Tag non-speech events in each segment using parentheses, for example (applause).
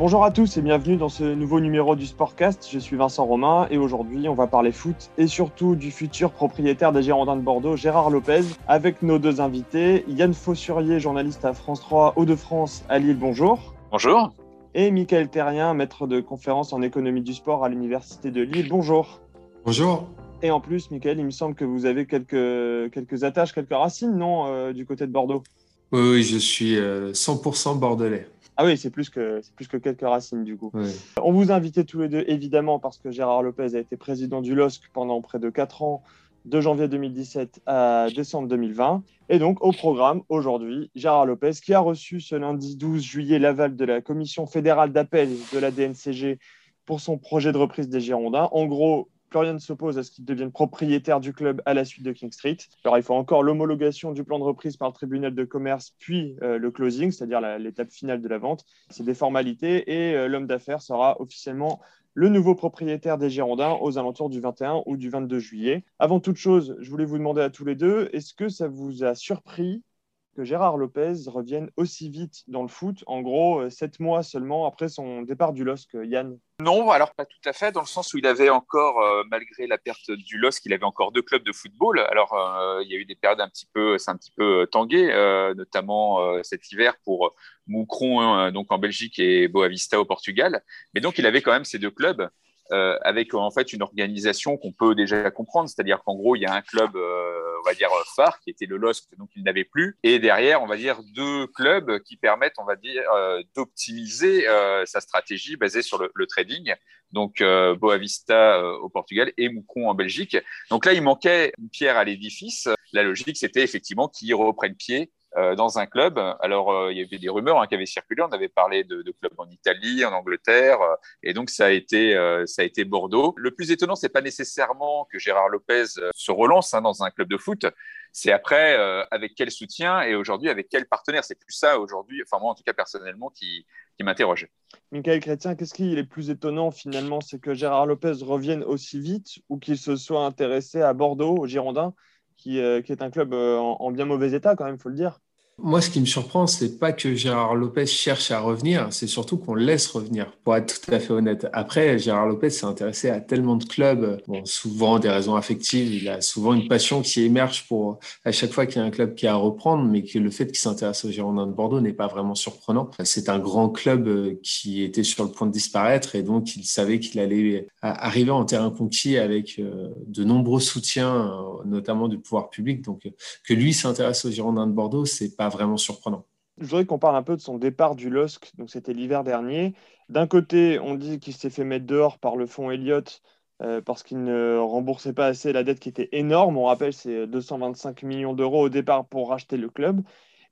Bonjour à tous et bienvenue dans ce nouveau numéro du Sportcast. Je suis Vincent Romain et aujourd'hui on va parler foot et surtout du futur propriétaire des Girondins de Bordeaux, Gérard Lopez, avec nos deux invités, Yann Fossurier, journaliste à France 3 Hauts-de-France à Lille, bonjour. Bonjour. Et Michael Terrien, maître de conférence en économie du sport à l'Université de Lille, bonjour. Bonjour. Et en plus, Michael, il me semble que vous avez quelques, quelques attaches, quelques racines, non, euh, du côté de Bordeaux? Oui, oui, je suis 100% euh, bordelais. Ah oui, c'est plus que c'est plus que quelques racines du coup. On vous a invité tous les deux évidemment parce que Gérard Lopez a été président du LOSC pendant près de 4 ans, de janvier 2017 à décembre 2020. Et donc au programme aujourd'hui, Gérard Lopez qui a reçu ce lundi 12 juillet l'aval de la commission fédérale d'appel de la DNCG pour son projet de reprise des Girondins. En gros, plus rien ne s'oppose à ce qu'il devienne propriétaire du club à la suite de King Street. Alors, il faut encore l'homologation du plan de reprise par le tribunal de commerce, puis euh, le closing, c'est-à-dire l'étape finale de la vente. C'est des formalités et euh, l'homme d'affaires sera officiellement le nouveau propriétaire des Girondins aux alentours du 21 ou du 22 juillet. Avant toute chose, je voulais vous demander à tous les deux, est-ce que ça vous a surpris que Gérard Lopez revienne aussi vite dans le foot, en gros, euh, sept mois seulement après son départ du LOSC, Yann Non, alors pas tout à fait, dans le sens où il avait encore, euh, malgré la perte du LOSC, il avait encore deux clubs de football. Alors, euh, il y a eu des périodes un petit peu, c'est un petit peu tangué, notamment cet hiver pour Moucron, donc en Belgique, et Boavista au Portugal. Mais donc, il avait quand même ces deux clubs. Avec en fait une organisation qu'on peut déjà comprendre, c'est-à-dire qu'en gros il y a un club on va dire, phare, qui était le LOSC, donc il n'avait plus. Et derrière, on va dire, deux clubs qui permettent, on va dire, euh, d'optimiser euh, sa stratégie basée sur le, trading. Donc, euh, Boavista au Portugal et Moucron en Belgique. Donc là, il manquait une pierre à l'édifice. La logique, c'était effectivement qu'il reprenne pied euh, dans un club. Alors, euh, il y avait des rumeurs hein, qui avaient circulé. On avait parlé de, clubs en Italie, en Angleterre, euh, et donc ça a été ça a été Bordeaux. Le plus étonnant, c'est pas nécessairement que Gérard Lopez se relance hein, dans un club de foot. C'est après avec quel soutien et aujourd'hui avec quel partenaire? C'est plus ça aujourd'hui. Enfin moi, en tout cas personnellement, qui qui m'interroge. Michael Chrétien, qu'est-ce qui est le plus étonnant finalement? C'est que Gérard Lopez revienne aussi vite ou qu'il se soit intéressé à Bordeaux, au Girondins euh, qui, est un club euh, en, bien mauvais état, quand même, il faut le dire. Moi, ce qui me surprend, c'est pas que Gérard Lopez cherche à revenir, c'est surtout qu'on laisse revenir, pour être tout à fait honnête. Après, Gérard Lopez s'est intéressé à tellement de clubs, souvent des raisons affectives, il a souvent une passion qui émerge pour à chaque fois qu'il y a un club qui a à reprendre, mais que le fait qu'il s'intéresse au Girondins de Bordeaux n'est pas vraiment surprenant. C'est un grand club euh, qui était sur le point de disparaître et donc il savait qu'il allait arriver en terrain conquis avec euh, de nombreux soutiens, euh, notamment du pouvoir public. Donc, que lui s'intéresse au Girondins de Bordeaux, c'est pas vraiment surprenant. Je voudrais qu'on parle un peu de son départ du LOSC, donc c'était l'hiver dernier. D'un côté, on dit qu'il s'est fait mettre dehors par le fonds Elliott euh, parce qu'il ne remboursait pas assez la dette qui était énorme. On rappelle, c'est 225 millions d'euros au départ pour racheter le club.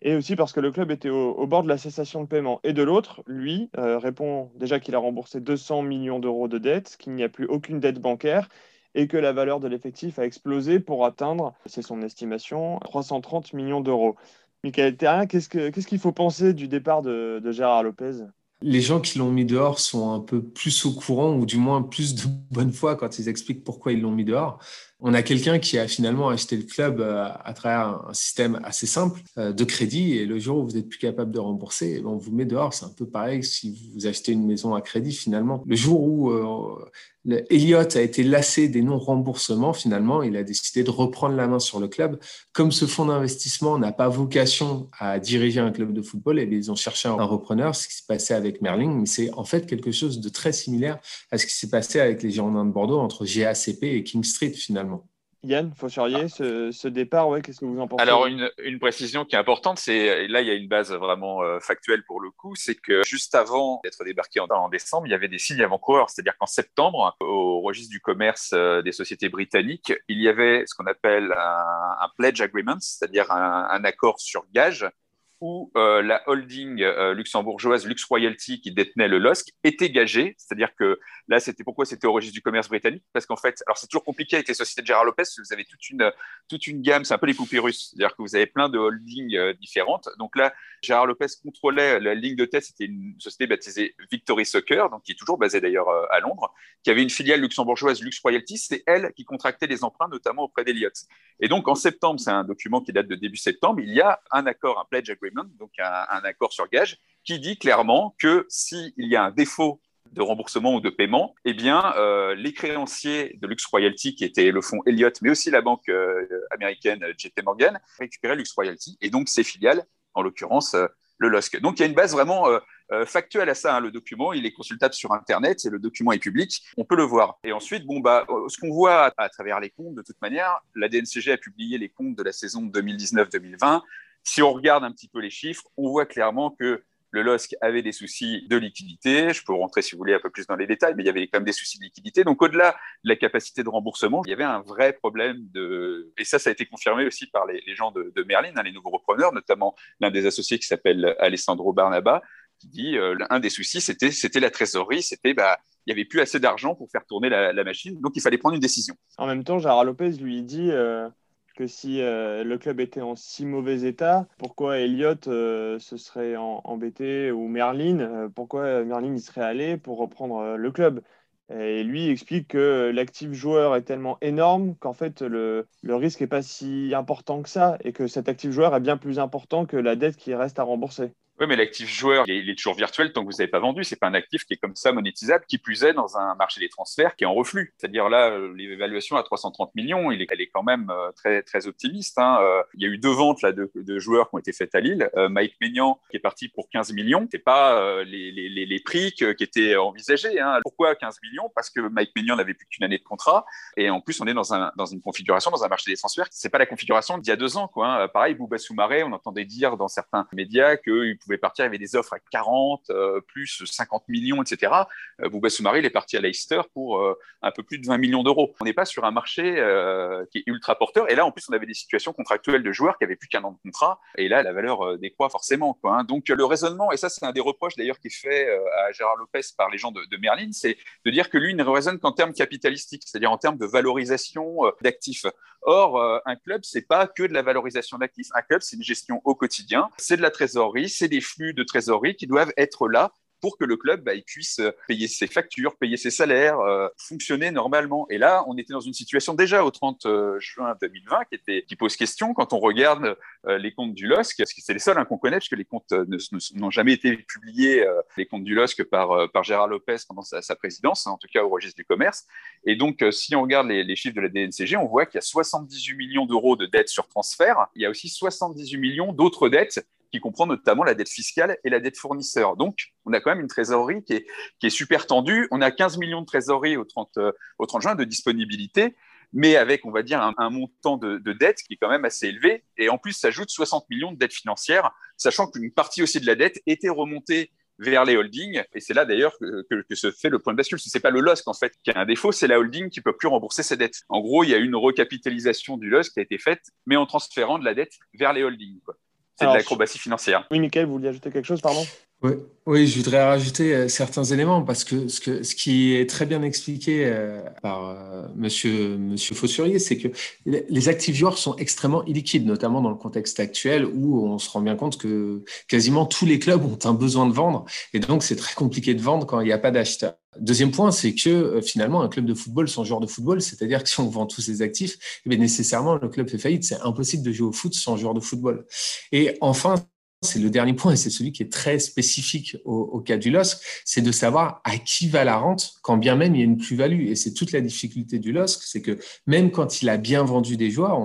Et aussi parce que le club était au, bord de la cessation de paiement. Et de l'autre, lui euh, répond déjà qu'il a remboursé 200 millions d'euros de dette, qu'il n'y a plus aucune dette bancaire et que la valeur de l'effectif a explosé pour atteindre, c'est son estimation, 330 millions d'euros. Michael Terrien, qu'est-ce qu'il faut penser du départ de, Gérard Lopez? Les gens qui l'ont mis dehors sont un peu plus au courant ou du moins plus de (laughs) bonne foi quand ils expliquent pourquoi ils l'ont mis dehors. On a quelqu'un qui a finalement acheté le club euh, à travers un système assez simple euh, de crédit et le jour où vous êtes plus capable de rembourser, eh ben, on vous met dehors. C'est un peu pareil si vous achetez une maison à crédit finalement. Le jour où euh, Elliott a été lassé des non-remboursements, finalement, il a décidé de reprendre la main sur le club. Comme ce fonds d'investissement n'a pas vocation à diriger un club de football, eh ils ont cherché un repreneur, ce qui s'est passé avec Merling, mais c'est en fait quelque chose de très similaire à ce qui s'est passé avec les Girondins de Bordeaux entre GACP et King Street, finalement. Yann Fossurier, ah. ce, ce, départ, ouais, qu'est-ce que vous en pensez? Alors, une, une, précision qui est importante, c'est là, il y a une base vraiment euh, factuelle pour le coup, c'est que juste avant d'être débarqué en, en, décembre, il y avait des signes avant-coureurs, c'est-à-dire qu'en septembre, au registre du commerce euh, des sociétés britanniques, il y avait ce qu'on appelle un, un, pledge agreement, c'est-à-dire un, un accord sur gage où euh, la holding euh, luxembourgeoise Lux Royalty qui détenait le LOSC était gagée. C'est-à-dire que là, c'était pourquoi c'était au registre du commerce britannique? Parce qu'en fait, alors c'est toujours compliqué avec les sociétés de Gérard Lopez, vous avez toute une, toute une gamme, c'est un peu les poupées russes. C'est-à-dire que vous avez plein de holdings euh, différentes. Donc là, Gérard Lopez contrôlait la ligne de tête, c'était une société baptisée Victory Soccer, donc qui est toujours basée d'ailleurs à Londres, qui avait une filiale luxembourgeoise Lux Royalty. C'est elle qui contractait les emprunts, notamment auprès d'Eliott. Et donc en septembre, c'est un document qui date de début septembre, il y a un accord, un pledge agreement Donc un, accord sur gage, qui dit clairement que s'il y a un défaut de remboursement ou de paiement, eh bien, euh, les créanciers de Lux Royalty, qui était le fonds Elliott, mais aussi la banque euh, américaine JP Morgan, récupéraient Lux Royalty et donc ses filiales, en l'occurrence euh, le LOSC. Donc il y a une base vraiment factuelle à ça. Hein, le document, il est consultable sur Internet et le document est public. On peut le voir. Et ensuite, bon, bah, ce qu'on voit à, travers les comptes, de toute manière, la DNCG a publié les comptes de la saison 2019-2020. Si on regarde un petit peu les chiffres, on voit clairement que le LOSC avait des soucis de liquidité. Je peux rentrer, si vous voulez, un peu plus dans les détails, mais il y avait quand même des soucis de liquidité. Donc, au-delà de la capacité de remboursement, il y avait un vrai problème de. Et ça, ça a été confirmé aussi par les, gens de, Merlin, hein, les nouveaux repreneurs, notamment l'un des associés qui s'appelle Alessandro Barnaba, qui dit euh, un des soucis, c'était, la trésorerie, c'était bah, il n'y avait plus assez d'argent pour faire tourner la, machine, donc il fallait prendre une décision. En même temps, Gérard Lopez lui dit euh, que si euh, le club était en si mauvais état, pourquoi Elliott euh, se serait embêté ou Merlin, euh, pourquoi Merlin y serait allé pour reprendre le club? Et lui explique que l'actif joueur est tellement énorme qu'en fait le, le risque n'est pas si important que ça et que cet actif joueur est bien plus important que la dette qui reste à rembourser. Oui, mais l'actif joueur, il est, toujours virtuel tant que vous n'avez pas vendu. C'est pas un actif qui est comme ça monétisable, qui plus est dans un marché des transferts qui est en reflux. C'est-à-dire là, euh, l'évaluation à 330 millions, il est, elle est quand même euh, très, très optimiste. Hein. Euh, il y a eu deux ventes là, de, joueurs qui ont été faites à Lille. Mike Maignan, qui est parti pour 15 millions, c'est pas les, les, les, prix qui étaient envisagés. Hein. Pourquoi 15 millions? Parce que Mike Maignan n'avait plus qu'une année de contrat. Et en plus, on est dans, un, dans une configuration, dans un marché des transferts. C'est pas la configuration d'il y a deux ans. Quoi, hein. Pareil, Bouba Soumaré, on entendait dire dans certains médias qu'il partir, il y avait des offres à 40, euh, plus 50 millions, etc. Euh, Bouba Soumaré, il est parti à Leicester pour euh, un peu plus de 20 millions d'euros. On n'est pas sur un marché qui est ultra porteur. Et là, en plus, on avait des situations contractuelles de joueurs qui avaient plus qu'un an de contrat. Et là, la valeur décroît forcément. Quoi, hein. Donc, le raisonnement, et ça, c'est un des reproches d'ailleurs qui est fait à Gérard Lopez par les gens de, de Merlin, c'est de dire que lui ne raisonne qu'en termes capitalistiques, c'est-à-dire en termes de valorisation d'actifs. Or, un club, c'est pas que de la valorisation d'actifs. Un club, c'est une gestion au quotidien, c'est de la trésorerie, c'est des flux de trésorerie qui doivent être là pour que le club bah, puisse euh, payer ses factures, payer ses salaires, euh, fonctionner normalement. Et là, on était dans une situation déjà au 30 euh, juin 2020 qui, qui pose question quand on regarde les comptes du LOSC, parce que c'est les seuls hein, qu'on connaît, puisque les comptes n'ont jamais été publiés, les comptes du LOSC par, par Gérard Lopez pendant sa, présidence, en tout cas au registre du commerce. Et donc, si on regarde les chiffres de la DNCG, on voit qu'il y a 78 millions d'euros de dettes sur transfert. Il y a aussi 78 millions d'autres dettes qui comprend notamment la dette fiscale et la dette fournisseur. Donc, on a quand même une trésorerie qui est, super tendue. On a 15 millions de trésorerie au 30, euh, au 30 juin de disponibilité, mais avec, on va dire, un, montant de, de, dette qui est quand même assez élevé. Et en plus, s'ajoute 60 millions de dettes financières, sachant qu'une partie aussi de la dette était remontée vers les holdings. Et c'est là d'ailleurs que, se fait le point de bascule. Ce n'est pas le LOSC en fait qui a un défaut, c'est la holding qui peut plus rembourser ses dettes. En gros, il y a une recapitalisation du LOSC qui a été faite, mais en transférant de la dette vers les holdings. C'est de l'acrobatie financière. Oui, Michael, vous vouliez ajouter quelque chose, pardon? Oui, oui, je voudrais rajouter euh, certains éléments parce que ce, que, ce qui est très bien expliqué euh, par euh, monsieur, monsieur Fossurier, c'est que les actifs joueurs sont extrêmement illiquides, notamment dans le contexte actuel où on se rend bien compte que quasiment tous les clubs ont un besoin de vendre et donc c'est très compliqué de vendre quand il n'y a pas d'acheteurs. Deuxième point, c'est que finalement, un club de football sans joueur de football, c'est-à-dire que si on vend tous ses actifs, eh nécessairement, le club fait faillite. C'est impossible de jouer au foot sans joueur de football. Et enfin, c'est le dernier point, et c'est celui qui est très spécifique au, cas du LOSC, c'est de savoir à qui va la rente, quand bien même il y a une plus-value. Et c'est toute la difficulté du LOSC, c'est que même quand il a bien vendu des joueurs,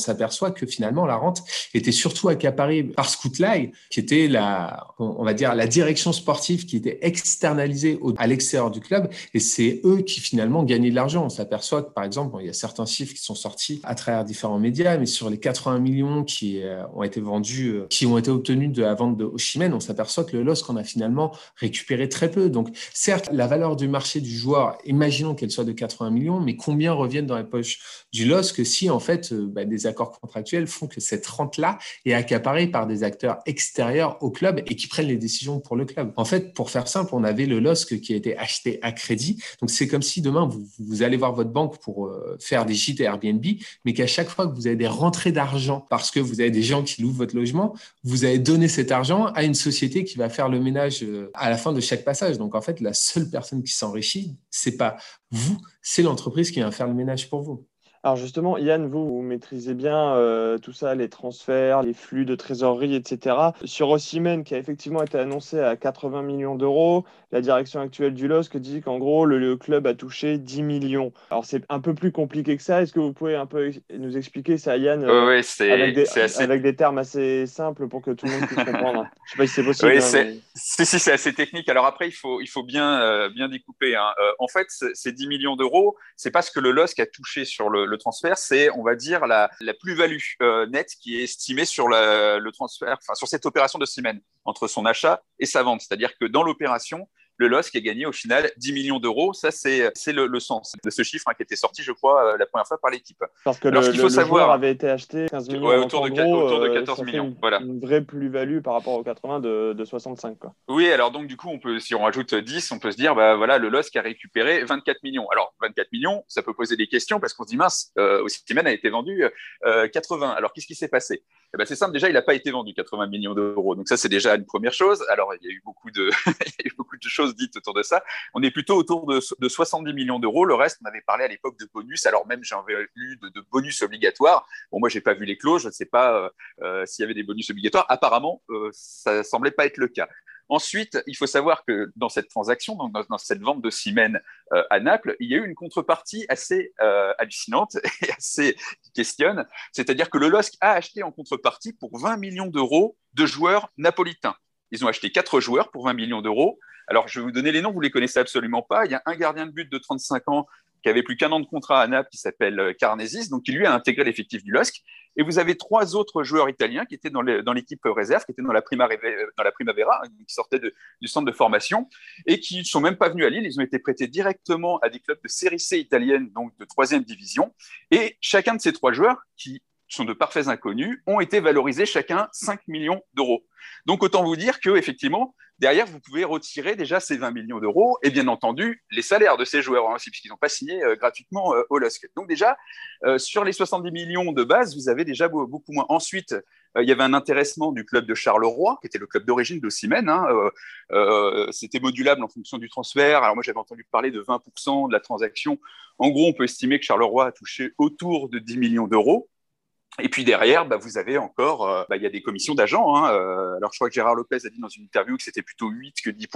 s'aperçoit que finalement la rente était surtout accaparée par Scootlight, qui était la, on va dire, la direction sportive qui était externalisée à l'extérieur du club, et c'est eux qui finalement gagnaient de l'argent. On s'aperçoit que par exemple, il y a certains chiffres qui sont sortis à travers différents médias, mais sur les 80 millions qui euh, ont été vendus, euh, qui ont été obtenus de la vente de Oshimen, on s'aperçoit que le LOSC en a finalement récupéré très peu. Donc certes, la valeur du marché du joueur, imaginons qu'elle soit de 80 millions, mais combien reviennent dans les poches du LOSC si en fait euh, bah, des accords contractuels font que cette rente-là est accaparée par des acteurs extérieurs au club et qui prennent les décisions pour le club. En fait, pour faire simple, on avait le LOSC qui a été acheté à crédit. Donc, c'est comme si demain, vous, allez voir votre banque pour euh, faire des gîtes Airbnb, mais qu'à chaque fois que vous avez des rentrées d'argent parce que vous avez des gens qui louent votre logement, vous avez donné cet argent à une société qui va faire le ménage euh, à la fin de chaque passage. Donc, en fait, la seule personne qui s'enrichit, c'est pas vous, c'est l'entreprise qui va faire le ménage pour vous. Alors justement, Yann, vous, vous maîtrisez bien euh, tout ça, les transferts, les flux de trésorerie, etc. Sur Ossimène, qui a effectivement été annoncé à 80 millions d'euros, la direction actuelle du LOSC dit qu'en gros, le, club a touché 10 millions. Alors c'est un peu plus compliqué que ça. Est-ce que vous pouvez un peu nous expliquer ça, Yann, oui, c'est avec, avec, des termes assez simples pour que tout le monde puisse comprendre? (laughs) Je ne sais pas si c'est possible. Oui, hein, c'est si, c'est assez technique. Alors après, il faut, il faut bien, euh, bien découper. Hein. Euh, en fait, ces 10 millions d'euros, c'est pas ce que le LOSC a touché sur le le transfert, c'est, on va dire, la, plus-value euh, nette qui est estimée sur le transfert, enfin, sur cette opération de semaine entre son achat et sa vente. C'est-à-dire que dans l'opération, le LOSC a gagné au final 10 millions d'euros. Ça, c'est le, le, sens de ce chiffre hein, qui était sorti, je crois, euh, la première fois par l'équipe. Parce que le, faut savoir, avait été acheté 15 millions. autour, de, autour, de, 14 euh, millions. Une, voilà. une vraie plus-value par rapport aux 80 de, de 65. Quoi. Oui, alors donc du coup, on peut, si on rajoute 10, on peut se dire, bah, voilà, le LOSC a récupéré 24 millions. Alors 24 millions, ça peut poser des questions parce qu'on se dit, mince, euh, Osimhen a été vendu 80. Euh, alors qu'est-ce qui s'est passé? Eh ben, C'est simple, déjà, il n'a pas été vendu 80 millions d'euros. Donc ça, c'est déjà une première chose. Alors il y a eu beaucoup de, (laughs) il y a eu beaucoup de choses dites autour de ça on est plutôt autour de, 70 millions d'euros. Le reste, on avait parlé à l'époque de bonus, alors même j'avais lu de, de, bonus obligatoires. Bon, moi, j'ai pas vu les clauses, je ne sais pas euh, euh, s'il y avait des bonus obligatoires. Apparemment, euh, ça semblait pas être le cas. Ensuite, il faut savoir que dans cette transaction, dans, cette vente de Siemens à Naples, il y a eu une contrepartie assez hallucinante (laughs) et assez questionne. C'est-à-dire que le LOSC a acheté en contrepartie pour 20 millions d'euros de joueurs napolitains. Ils ont acheté quatre joueurs pour 20 millions d'euros. Alors, je vais vous donner les noms, vous les connaissez absolument pas. Il y a un gardien de but de 35 ans qui avait plus qu'un an de contrat à Naples, qui s'appelle Carnesis, donc qui lui a intégré l'effectif du LOSC. Et vous avez trois autres joueurs italiens qui étaient dans l'équipe réserve, qui étaient dans la, dans la Primavera, qui sortaient du centre de formation, et qui ne sont même pas venus à Lille. Ils ont été prêtés directement à des clubs de série C italienne, donc de troisième division. Et chacun de ces trois joueurs, qui sont de parfaits inconnus, ont été valorisés chacun 5 millions d'euros. Donc autant vous dire que effectivement, derrière, vous pouvez retirer déjà ces 20 millions d'euros et bien entendu les salaires de ces joueurs aussi, puisqu'ils n'ont pas signé euh, gratuitement euh, au LOSC. Donc déjà, euh, sur les 70 millions de base, vous avez déjà beaucoup moins. Ensuite, il y avait un intéressement du club de Charleroi, qui était le club d'origine de Siemens. Hein, c'était modulable en fonction du transfert. Alors moi, j'avais entendu parler de 20% de la transaction. En gros, on peut estimer que Charleroi a touché autour de 10 millions d'euros. Et puis derrière, bah, vous avez encore, euh, bah, il y a des commissions d'agents. Hein, euh, alors je crois que Gérard Lopez a dit dans une interview que c'était plutôt 8 que 10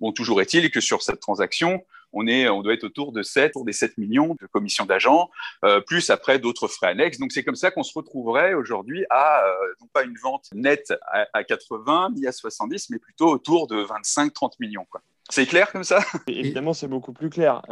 Bon, toujours est-il que sur cette transaction, on, est, on doit être autour de 7, autour des 7 millions de commissions d'agents, euh, plus après d'autres frais annexes. Donc c'est comme ça qu'on se retrouverait aujourd'hui à, non pas une vente nette à, 80 ni à 70, mais plutôt autour de 25-30 millions. C'est clair comme ça? Évidemment, c'est beaucoup plus clair.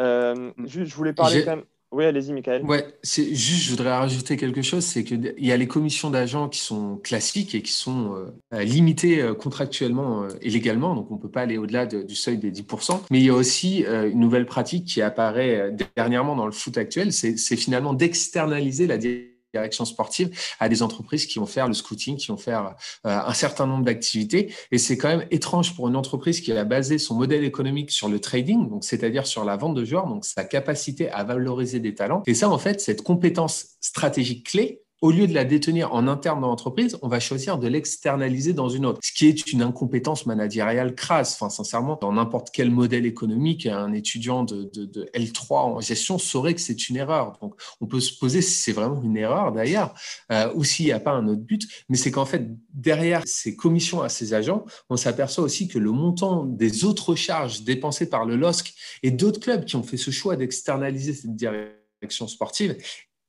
juste, je voulais parler quand même oui, allez-y, Michael. Ouais, juste, je voudrais rajouter quelque chose, c'est qu'il y a les commissions d'agents qui sont classiques et qui sont euh, limitées euh, contractuellement euh, et légalement, donc on ne peut pas aller au-delà du seuil des 10%. Mais il y a aussi une nouvelle pratique qui apparaît dernièrement dans le foot actuel, c'est finalement d'externaliser la direction direction sportive à des entreprises qui vont faire le scouting, qui vont faire euh, un certain nombre d'activités. Et c'est quand même étrange pour une entreprise qui a basé son modèle économique sur le trading, donc c'est-à-dire sur la vente de joueurs, donc sa capacité à valoriser des talents. Et ça, en fait, cette compétence stratégique clé, au lieu de la détenir en interne dans l'entreprise, on va choisir de l'externaliser dans une autre, ce qui est une incompétence managériale crasse. Enfin, sincèrement, dans n'importe quel modèle économique, un étudiant de, L3 en gestion saurait que c'est une erreur. Donc, on peut se poser si c'est vraiment une erreur d'ailleurs, euh, ou s'il n'y a pas un autre but, mais c'est qu'en fait, derrière ces commissions à ces agents, on s'aperçoit aussi que le montant des autres charges dépensées par le LOSC et d'autres clubs qui ont fait ce choix d'externaliser cette direction sportive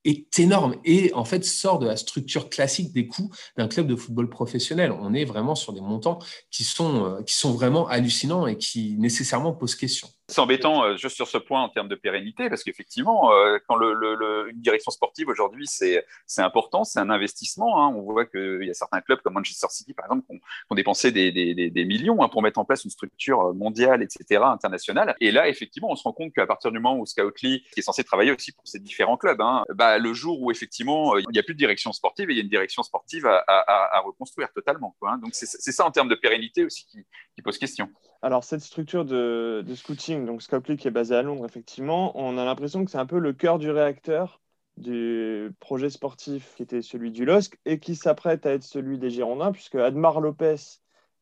est énorme et en fait sort de la structure classique des coûts d'un club de football professionnel. On est vraiment sur des montants qui sont, euh, qui sont vraiment hallucinants et qui nécessairement posent question. C'est embêtant euh, juste sur ce point en termes de pérennité, parce qu'effectivement, euh, quand une direction sportive aujourd'hui, c'est important, c'est un investissement. Hein. On voit qu'il y a certains clubs comme Manchester City, par exemple, qui ont, dépensé des, des, millions hein, pour mettre en place une structure mondiale, etc., internationale. Et là, effectivement, on se rend compte qu'à partir du moment où Scoutly, qui est censé travailler aussi pour ces différents clubs, hein, bah, le jour où effectivement il n'y a plus de direction sportive et il y a une direction sportive à, à, reconstruire totalement. Donc c'est ça en termes de pérennité aussi qui, qui pose question. Alors cette structure de, de scouting donc Scopely qui est basé à Londres, effectivement, on a l'impression que c'est un peu le cœur du réacteur du projet sportif qui était celui du LOSC et qui s'apprête à être celui des Girondins, puisque Admar Lopez,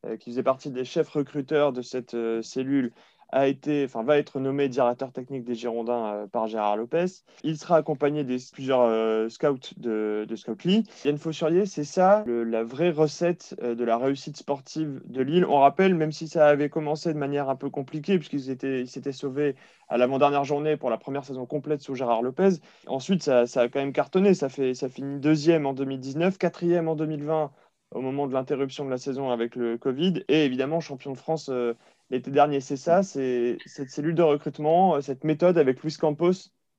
euh, qui faisait partie des chefs recruteurs de cette euh, cellule, a été, va être nommé directeur technique des Girondins euh, par Gérard Lopez. Il sera accompagné des plusieurs euh, scouts de, de Scout Lee. Yann Faussurier, c'est ça la vraie recette euh, de la réussite sportive de Lille. On rappelle, même si ça avait commencé de manière un peu compliquée, puisqu'ils étaient, ils s'étaient sauvés à l'avant-dernière journée pour la première saison complète sous Gérard Lopez. Ensuite, ça, ça, a quand même cartonné. Ça, fait, ça finit deuxième en 2019, quatrième en 2020 au moment de l'interruption de la saison avec le Covid, et évidemment champion de France l'été dernier. C'est ça, c'est cette cellule de recrutement, euh, cette méthode avec Luis Campos?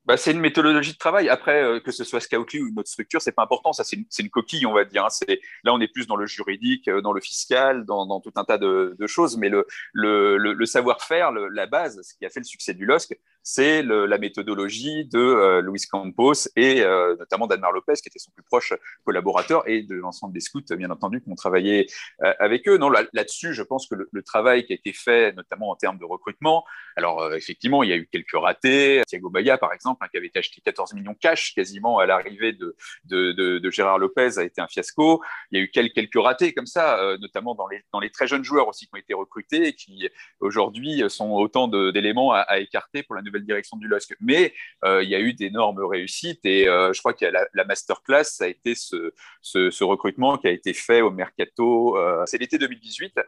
Bah, c'est une méthodologie de travail. Après, euh, que ce soit Scoutly ou une autre structure, c'est pas important. C'est une, coquille, on va dire. Hein. Là, on est plus dans le juridique, euh, dans le fiscal, dans, tout un tas de, choses. Mais le, savoir-faire, la base, ce qui a fait le succès du LOSC, c'est la méthodologie de euh, Luis Campos et euh, notamment d'Admar Lopez, qui était son plus proche collaborateur, et de l'ensemble des scouts, bien entendu, qui ont travaillé euh, avec eux. Non, là-dessus, je pense que le, travail qui a été fait, notamment en termes de recrutement, alors effectivement, il y a eu quelques ratés. Thiago Baya, par exemple, Hein, qui avait acheté 14 millions cash quasiment à l'arrivée de, Gérard Lopez, a été un fiasco. Il y a eu quelques, ratés comme ça, notamment dans les, dans les très jeunes joueurs aussi qui ont été recrutés et qui aujourd'hui sont autant d'éléments à, écarter pour la nouvelle direction du LOSC. Mais euh, il y a eu d'énormes réussites et euh, je crois que la, la masterclass, ça a été ce, recrutement qui a été fait au mercato, c'est l'été 2018,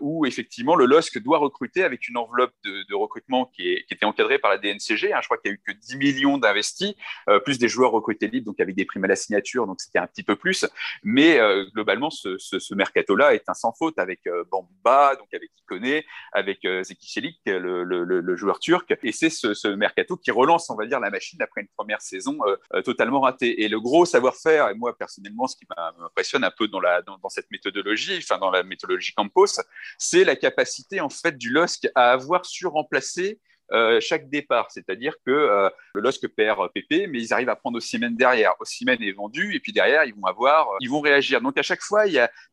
où effectivement le LOSC doit recruter avec une enveloppe de, recrutement qui, était encadrée par la DNCG. Hein. je crois qu'il y a eu que 10 000 millions d'investis, euh, plus des joueurs recrutés libres, donc avec des primes à la signature, donc c'était un petit peu plus. Mais euh, globalement, ce, mercato-là est un sans faute avec euh, Bamba, donc avec Ikoné, avec Zeki Çelik, le, le, le, joueur turc. Et c'est ce, mercato qui relance, on va dire, la machine après une première saison totalement ratée. Et le gros savoir-faire, et moi personnellement, ce qui m'impressionne un peu dans, la, dans, dans, cette méthodologie, enfin dans la méthodologie Campos, c'est la capacité en fait du LOSC à avoir su remplacer euh, chaque départ. C'est-à-dire que euh, le LOSC perd PP, mais ils arrivent à prendre Ossimène derrière. Ossimène est vendu, et puis derrière, ils vont avoir, ils vont réagir. Donc à chaque fois,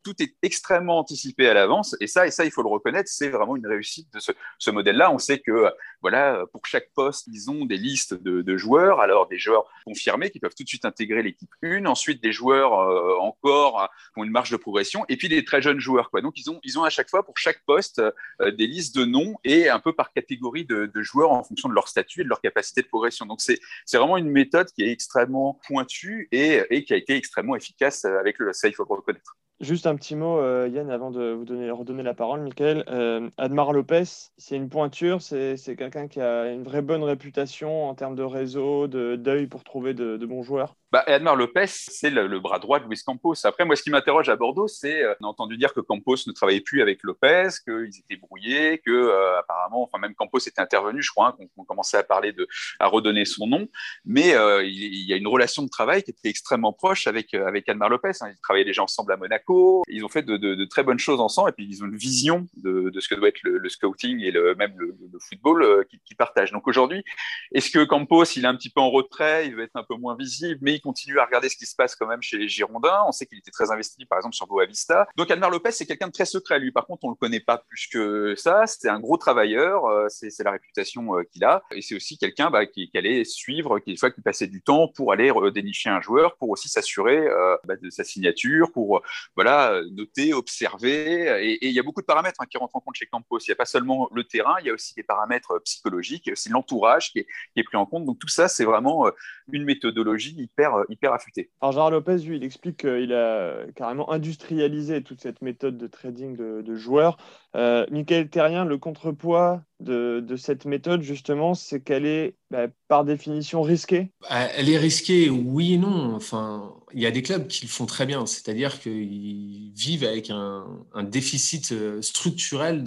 tout est extrêmement anticipé à l'avance, et ça, et ça, il faut le reconnaître, c'est vraiment une réussite de ce, modèle-là. On sait que, voilà, pour chaque poste, ils ont des listes de, joueurs, alors des joueurs confirmés qui peuvent tout de suite intégrer l'équipe 1, ensuite des joueurs euh, encore qui ont une marge de progression, et puis des très jeunes joueurs. Donc ils ont, ils ont à chaque fois, pour chaque poste, des listes de noms et un peu par catégorie de, de joueurs en fonction de leur statut et de leur capacité de progression. Donc c'est vraiment une méthode qui est extrêmement pointue et, et, qui a été extrêmement efficace avec le ça, il faut le reconnaître. Juste un petit mot, euh, Yann, avant de vous donner, redonner la parole, Michael. Euh, Admar Lopez, c'est une pointure, c'est quelqu'un qui a une vraie bonne réputation en termes de réseau, d'œil pour trouver de, de bons joueurs bah, Edmar Lopez, c'est le, bras droit de Luis Campos. Après, moi, ce qui m'interroge à Bordeaux, c'est euh, a entendu dire que Campos ne travaillait plus avec Lopez, qu'ils étaient brouillés, que euh, apparemment, enfin même Campos était intervenu, je crois, hein, qu'on commençait à parler de, à redonner son nom. Mais euh, il, y a une relation de travail qui était extrêmement proche avec avec Edmar Lopez. Hein. Ils travaillaient déjà ensemble à Monaco. Ils ont fait de, très bonnes choses ensemble, et puis ils ont une vision de, ce que doit être le, scouting et même le, football euh, qu'ils partagent. Donc aujourd'hui, est-ce que Campos, il est un petit peu en retrait, il veut être un peu moins visible, mais continue à regarder ce qui se passe quand même chez les Girondins. On sait qu'il était très investi, par exemple, sur Boavista. Donc, Almar Lopez, c'est quelqu'un de très secret. Lui, par contre, on le connaît pas plus que ça. C'est un gros travailleur. Euh, c'est la réputation euh, qu'il a. Et c'est aussi quelqu'un bah, qui, allait suivre, qui, passait du temps pour aller dénicher un joueur, pour aussi s'assurer euh, bah, de sa signature, pour voilà, noter, observer. Et il y a beaucoup de paramètres hein, qui rentrent en compte chez Campos. Il n'y a pas seulement le terrain, il y a aussi des paramètres psychologiques, aussi l'entourage qui, qui, est pris en compte. Donc, tout ça, c'est vraiment une méthodologie hyper, hyper affûtée. Alors, Gérard Lopez, lui, il explique qu'il a carrément industrialisé toute cette méthode de trading de, de joueurs. Euh, Michael Terrien, le contrepoids de, cette méthode, justement, c'est qu'elle est bah, par définition risquée? Bah, Elle est risquée, oui et non. Enfin, il y a des clubs qui le font très bien, c'est-à-dire qu'ils vivent avec un, déficit euh, structurel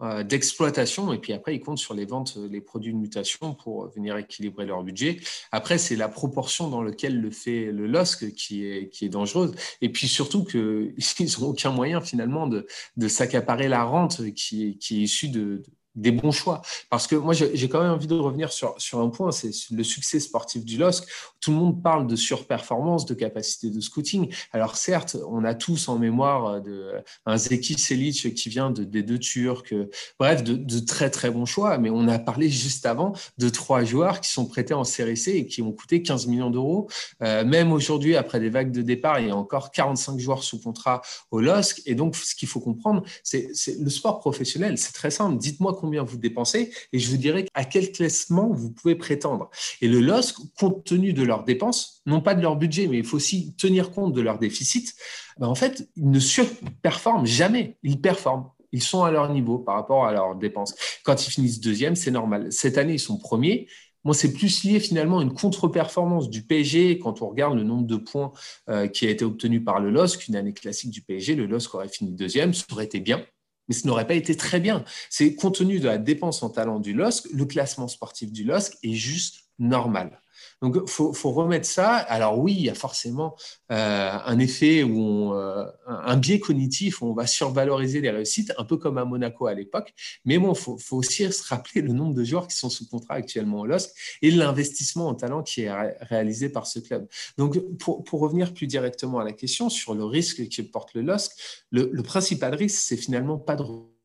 euh, d'exploitation et puis après, ils comptent sur les ventes, les produits de mutation pour venir équilibrer leur budget. Après, c'est la proportion dans laquelle le fait le LOSC qui est, qui est dangereuse. Et puis surtout qu'ils (laughs) n'ont aucun moyen finalement de, de s'accaparer la rente qui, qui est issue de des bons choix. Parce que moi, j'ai quand même envie de revenir sur, sur un point, c'est le succès sportif du LOSC. Tout le monde parle de surperformance, de capacité de scouting. Alors certes, on a tous en mémoire de, un Zeki Selic qui vient de, des deux Turcs, bref, de, de, très très bons choix, mais on a parlé juste avant de trois joueurs qui sont prêtés en série et qui ont coûté 15 millions d'euros. Euh, même aujourd'hui, après des vagues de départ, il y a encore 45 joueurs sous contrat au LOSC. Et donc, ce qu'il faut comprendre, c'est le sport professionnel, c'est très simple. Dites-moi combien vous dépensez et je vous dirai à quel classement vous pouvez prétendre. Et le LOSC, compte tenu de leurs dépenses, non pas de leur budget, mais il faut aussi tenir compte de leurs déficits, ben, en fait, ils ne surperforment jamais. Ils performent. Ils sont à leur niveau par rapport à leurs dépenses. Quand ils finissent deuxième, c'est normal. Cette année, ils sont premiers. Moi, c'est plus lié finalement à une contre-performance du PSG. Quand on regarde le nombre de points euh, qui a été obtenu par le LOSC, une année classique du PSG, le LOSC aurait fini deuxième, ça aurait été bien, mais ce n'aurait pas été très bien. C'est compte tenu de la dépense en talent du LOSC, le classement sportif du LOSC est juste normal. Donc, il faut, remettre ça. Alors oui, il y a forcément euh, un effet euh, un biais cognitif où on va survaloriser les réussites, un peu comme à Monaco à l'époque. Mais bon, il faut, aussi se rappeler le nombre de joueurs qui sont sous contrat actuellement au LOSC et l'investissement en talent qui est réalisé par ce club. Donc, pour, revenir plus directement à la question sur le risque que porte le LOSC, le, le principal risque, c'est finalement pas de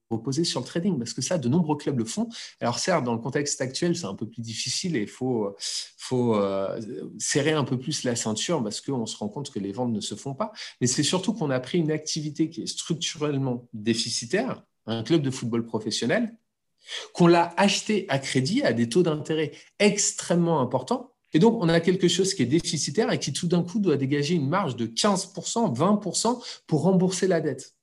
reposer sur le trading, parce que ça, de nombreux clubs le font. Alors certes, dans le contexte actuel, c'est un peu plus difficile et il faut, faut euh, serrer un peu plus la ceinture parce qu'on se rend compte que les ventes ne se font pas. Mais c'est surtout qu'on a pris une activité qui est structurellement déficitaire, un club de football professionnel, qu'on l'a acheté à crédit à des taux d'intérêt extrêmement importants. Et donc, on a quelque chose qui est déficitaire et qui tout d'un coup doit dégager une marge de 15%, 20% pour rembourser la dette.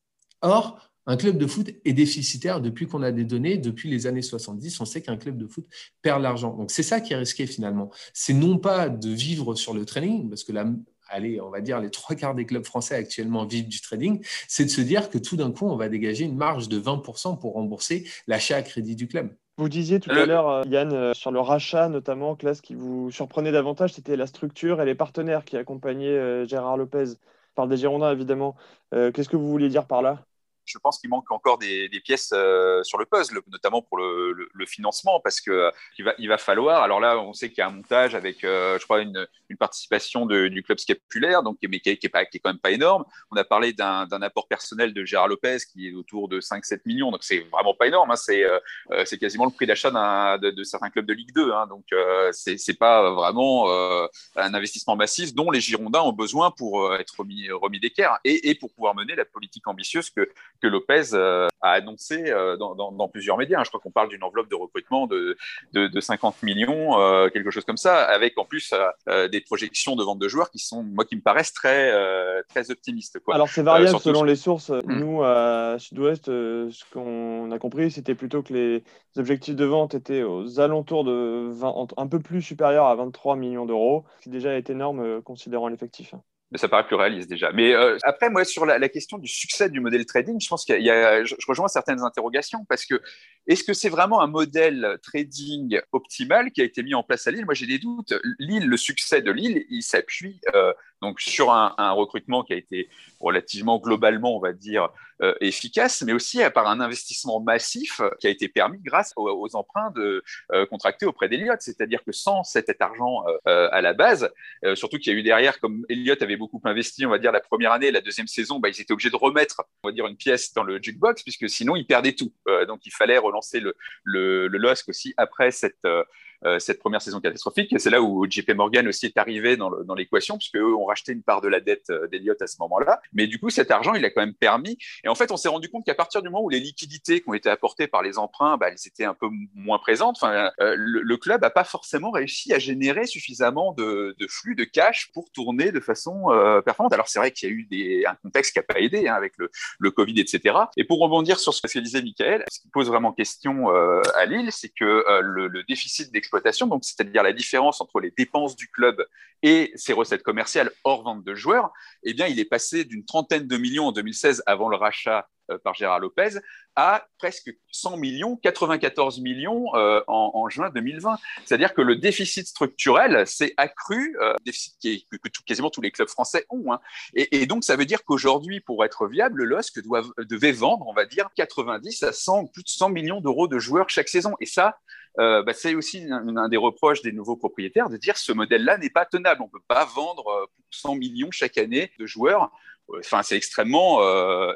Or, un club de foot est déficitaire depuis qu'on a des données, depuis les années 70. On sait qu'un club de foot perd l'argent. Donc c'est ça qui est risqué finalement. C'est non pas de vivre sur le training, parce que là, allez, on va dire les trois quarts des clubs français actuellement vivent du trading, c'est de se dire que tout d'un coup, on va dégager une marge de 20% pour rembourser l'achat à crédit du club. Vous disiez tout à l'heure, euh, Yann, euh, sur le rachat notamment, que là, ce qui vous surprenait davantage, c'était la structure et les partenaires qui accompagnaient euh, Gérard Lopez. par des Girondins, évidemment. Qu'est-ce que vous vouliez dire par là? Je pense qu'il manque encore des, pièces euh, sur le puzzle, notamment pour le, financement, parce que euh, il, va, il va falloir. Alors là, on sait qu'il y a un montage avec, euh, je crois, une, participation du club scapulaire, donc mais qui, est, pas, qui est quand même pas énorme. On a parlé d'un apport personnel de Gérard Lopez qui est autour de 5-7 millions, donc c'est vraiment pas énorme. Hein. c'est quasiment le prix d'achat de, certains clubs de Ligue 2, hein. donc c'est pas vraiment un investissement massif dont les Girondins ont besoin pour être remis, remis d'équerre et, et pour pouvoir mener la politique ambitieuse que que Lopez euh, a annoncé euh, dans, plusieurs médias. Je crois qu'on parle d'une enveloppe de recrutement de, de, 50 millions, euh, quelque chose comme ça, avec en plus des projections de vente de joueurs qui sont, moi, qui me paraissent très, très optimistes. Quoi. Alors, c'est variable selon les sources. Hmm. Nous, à Sud-Ouest, ce qu'on a compris, c'était plutôt que les objectifs de vente étaient aux alentours de 20, un peu plus supérieurs à 23 millions d'euros, ce qui déjà est énorme considérant l'effectif mais ça paraît plus réaliste déjà. Mais euh, après, moi, sur la, question du succès du modèle trading, je pense qu'il y, a, je, rejoins certaines interrogations parce que est-ce que c'est vraiment un modèle trading optimal qui a été mis en place à Lille? Moi, j'ai des doutes. Lille, le succès de Lille, il s'appuie euh, donc sur un, recrutement qui a été relativement globalement, on va dire, euh, efficace, mais aussi par un investissement massif qui a été permis grâce aux, emprunts de, euh, contractés auprès d'Eliott. C'est-à-dire que sans cet argent euh, à la base, surtout qu'il y a eu derrière, comme Elliott avait beaucoup investi, on va dire, la première année, la deuxième saison, bah, ils étaient obligés de remettre, on va dire, une pièce dans le jukebox, puisque sinon, ils perdaient tout. donc, il fallait relancer le, le, le LOSC aussi après cette euh, cette première saison catastrophique. C'est là où JP Morgan aussi est arrivé dans l'équation, puisque eux ont racheté une part de la dette euh, d'Eliott à ce moment-là. Mais du coup, cet argent, il a quand même permis. Et en fait, on s'est rendu compte qu'à partir du moment où les liquidités qui ont été apportées par les emprunts, bah, elles étaient un peu moins présentes. Enfin, euh, le, club n'a pas forcément réussi à générer suffisamment de, flux de cash pour tourner de façon performante. Alors c'est vrai qu'il y a eu des, un contexte qui n'a pas aidé hein, avec le, Covid, etc. Et pour rebondir sur ce que disait Michael, ce qui pose vraiment question à Lille, c'est que le, le déficit donc c'est-à-dire la différence entre les dépenses du club et ses recettes commerciales hors vente de joueurs, eh bien, il est passé d'une trentaine de millions en 2016 avant le rachat euh, par Gérard Lopez à presque 100 millions, 94 millions euh, en, juin 2020. C'est-à-dire que le déficit structurel s'est accru, euh, déficit que, quasiment tous les clubs français ont. Hein. Et, donc, ça veut dire qu'aujourd'hui, pour être viable, le LOSC devait vendre, on va dire, 90 à 100, plus de 100 millions d'euros de joueurs chaque saison. Et ça, euh, bah, c'est aussi un, des reproches des nouveaux propriétaires de dire ce modèle-là n'est pas tenable. On ne peut pas vendre 100 millions chaque année de joueurs enfin, c'est extrêmement,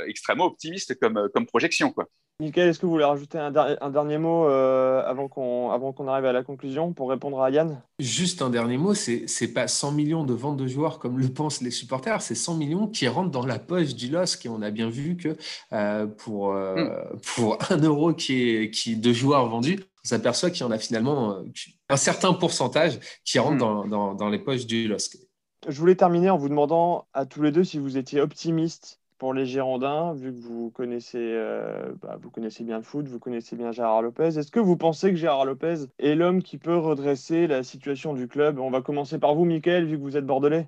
extrêmement optimiste comme, comme projection. Quoi. Michael, est-ce que vous voulez rajouter un, dernier mot euh, avant qu'on arrive à la conclusion pour répondre à Yann? Juste un dernier mot, c'est n'est pas 100 millions de ventes de joueurs comme le pensent les supporters, c'est 100 millions qui rentrent dans la poche du LOSC et on a bien vu que euh, pour, euh, mm. pour un euro qui est, qui, de joueurs vendus, on s'aperçoit qu'il y en a finalement un certain pourcentage qui rentre mm. dans, dans les poches du LOSC. Je voulais terminer en vous demandant à tous les deux si vous étiez optimistes pour les Girondins, vu que vous connaissez, euh, bah, vous connaissez bien le foot, vous connaissez bien Gérard Lopez, est-ce que vous pensez que Gérard Lopez est l'homme qui peut redresser la situation du club? On va commencer par vous, Michael, vu que vous êtes bordelais.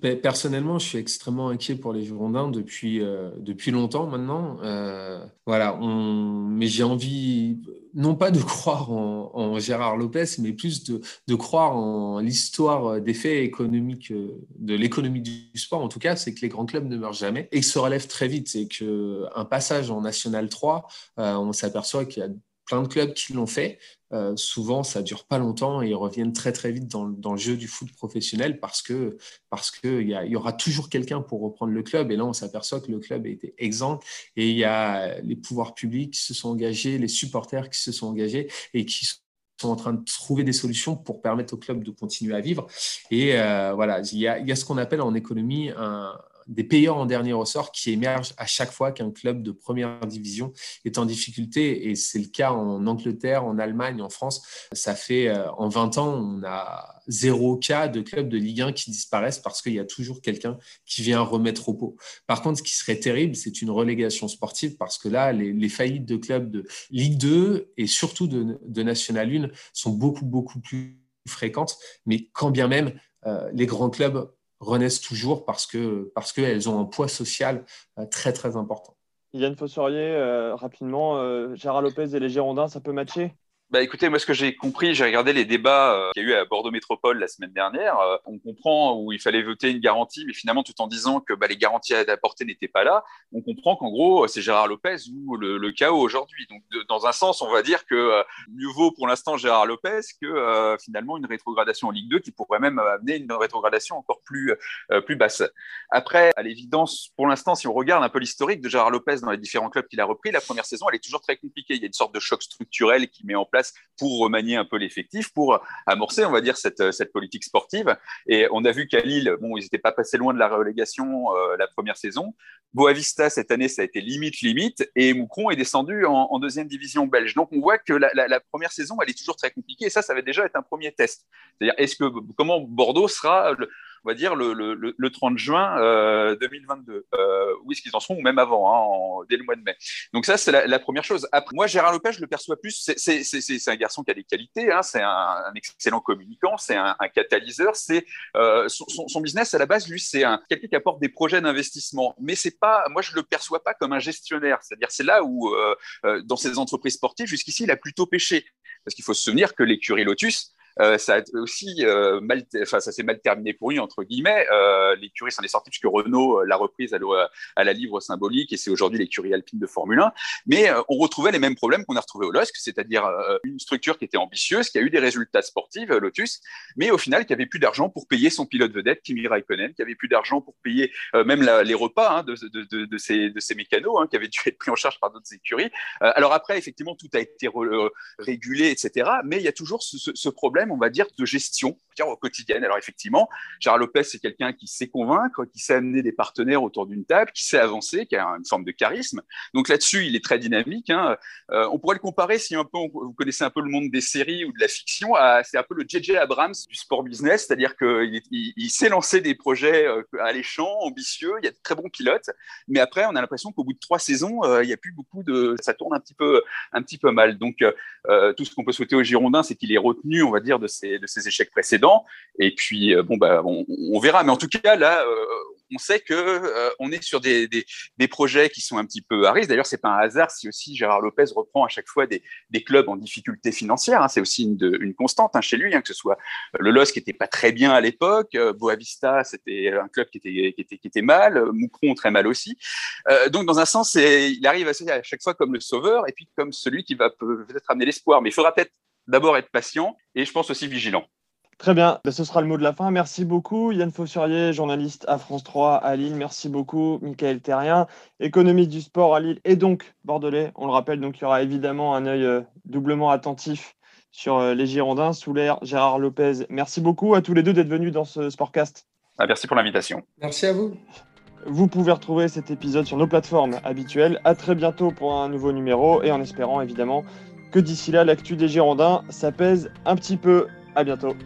Personnellement, je suis extrêmement inquiet pour les Girondins depuis, euh, depuis longtemps maintenant. Euh, voilà, mais j'ai envie, non pas de (laughs) croire en, Gérard Lopez, mais plus de, de croire en l'histoire des faits économiques, euh, de l'économie du sport. En tout cas, c'est que les grands clubs ne meurent jamais et se relèvent très vite. C'est qu'un passage en National 3, on s'aperçoit qu'il y a plein de clubs qui l'ont fait. Euh, souvent, ça dure pas longtemps et ils reviennent très très vite dans, le jeu du foot professionnel parce que parce que il y, aura toujours quelqu'un pour reprendre le club. Et là, on s'aperçoit que le club a été exempt et il y a les pouvoirs publics qui se sont engagés, les supporters qui se sont engagés et qui sont en train de trouver des solutions pour permettre au club de continuer à vivre. Et euh, voilà, il y, a, il y a ce qu'on appelle en économie un, des payeurs en dernier ressort qui émergent à chaque fois qu'un club de première division est en difficulté. Et c'est le cas en Angleterre, en Allemagne, en France. Ça fait euh, en 20 ans, on a zéro cas de clubs de Ligue 1 qui disparaissent parce qu'il y a toujours quelqu'un qui vient remettre au pot. Par contre, ce qui serait terrible, c'est une relégation sportive parce que là, les, faillites de clubs de Ligue 2 et surtout de, de National 1 sont beaucoup, beaucoup plus fréquentes. Mais quand bien même, euh, les grands clubs renaissent toujours parce que parce qu'elles ont un poids social euh, très très important. Yann Fossorier, euh, rapidement, euh, Gérard Lopez et les Girondins, ça peut matcher? Bah écoutez, moi ce que j'ai compris, j'ai regardé les débats euh, qu'il y a eu à Bordeaux Métropole la semaine dernière. Euh, on comprend où il fallait voter une garantie, mais finalement tout en disant que bah, les garanties à apporter n'étaient pas là. On comprend qu'en gros c'est Gérard Lopez ou le, chaos aujourd'hui. Donc dans un sens, on va dire que euh, mieux vaut pour l'instant Gérard Lopez que finalement une rétrogradation en Ligue 2 qui pourrait même amener une rétrogradation encore plus plus basse. Après, à l'évidence, pour l'instant, si on regarde un peu l'historique de Gérard Lopez dans les différents clubs qu'il a repris, la première saison elle est toujours très compliquée. Il y a une sorte de choc structurel qui met en place pour remanier un peu l'effectif, pour amorcer, on va dire, cette, cette, politique sportive. Et on a vu qu'à Lille, bon, ils n'étaient pas passés loin de la relégation euh, la première saison. Boavista, cette année, ça a été limite, limite. Et Moucron est descendu en, deuxième division belge. Donc, on voit que la, première saison, elle est toujours très compliquée. Et ça, ça va déjà être un premier test. C'est-à-dire, est-ce que, comment Bordeaux sera on va dire, le, le, le 30 juin 2022. Euh, euh, où est-ce qu'ils en sont, ou même avant, hein, dès le mois de mai. Donc ça, c'est la, première chose. Moi, Gérard Lopez, je le perçois plus, c'est un garçon qui a des qualités, hein, c'est un, excellent communicant, c'est un, catalyseur, euh, son, business à la base, lui, c'est quelqu'un qui apporte des projets d'investissement. Mais c'est pas, moi, je le perçois pas comme un gestionnaire. C'est-à-dire, c'est là où, dans ces entreprises sportives, jusqu'ici, il a plutôt pêché. Parce qu'il faut se souvenir que l'écurie Lotus, euh, ça a aussi euh, mal, enfin ça s'est mal terminé pour lui entre guillemets. Euh, l'écurie s'en est sortie puisque Renault l'a reprise à, la livre symbolique et c'est aujourd'hui l'écurie alpine de Formule 1. Mais on retrouvait les mêmes problèmes qu'on a retrouvés au LOSC, c'est-à-dire une structure qui était ambitieuse, qui a eu des résultats sportifs, Lotus, mais au final qui avait plus d'argent pour payer son pilote vedette Kimi Raikkonen, qui avait plus d'argent pour payer même les repas hein, de, de, de, de, ces, de ces mécanos, hein, qui avaient dû être pris en charge par d'autres écuries. alors après, effectivement, tout a été régulé, etc. Mais il y a toujours ce, ce problème on va dire, de gestion au quotidienne. Alors effectivement, Gérard Lopez, c'est quelqu'un qui sait convaincre, qui sait amener des partenaires autour d'une table, qui sait avancer, qui a une forme de charisme. Donc là-dessus, il est très dynamique. Hein. Euh, on pourrait le comparer, si un peu, vous connaissez un peu le monde des séries ou de la fiction, c'est un peu le J.J. Abrams du sport business, c'est-à-dire qu'il il, sait lancer des projets euh, alléchants, ambitieux, il y a de très bons pilotes, mais après, on a l'impression qu'au bout de trois saisons, euh, il n'y a plus beaucoup de... ça tourne un petit peu, un petit peu mal. Donc, tout ce qu'on peut souhaiter aux Girondins, c'est qu'il est retenu, on va dire, de ses, de ses échecs précédents. Et puis, bon, bah, on, verra. Mais en tout cas, là, on sait que euh, on est sur des, projets qui sont un petit peu à risque. D'ailleurs, c'est pas un hasard si aussi Gérard Lopez reprend à chaque fois des, clubs en difficulté financière. Hein. C'est aussi une, constante hein, chez lui, hein, que ce soit le LOS qui était pas très bien à l'époque, euh, Boavista, c'était un club qui était, qui était, qui était mal, Moucron très mal aussi. Euh, donc, dans un sens, il arrive à, à chaque fois comme le sauveur et puis comme celui qui va peut-être amener l'espoir. Mais il faudra peut-être d'abord être patient et je pense aussi vigilant. Très bien, ben, ce sera le mot de la fin. Merci beaucoup Yann Fossurier, journaliste à France 3 à Lille. Merci beaucoup Michael Terrien, économiste du sport à Lille et donc bordelais. On le rappelle, donc il y aura évidemment un œil euh, doublement attentif sur euh, les Girondins sous l'air Gérard Lopez. Merci beaucoup à tous les deux d'être venus dans ce Sportcast. Ah, merci pour l'invitation. Merci à vous. Vous pouvez retrouver cet épisode sur nos plateformes habituelles. À très bientôt pour un nouveau numéro et en espérant évidemment que d'ici là, l'actu des Girondins, ça pèse un petit peu. À bientôt.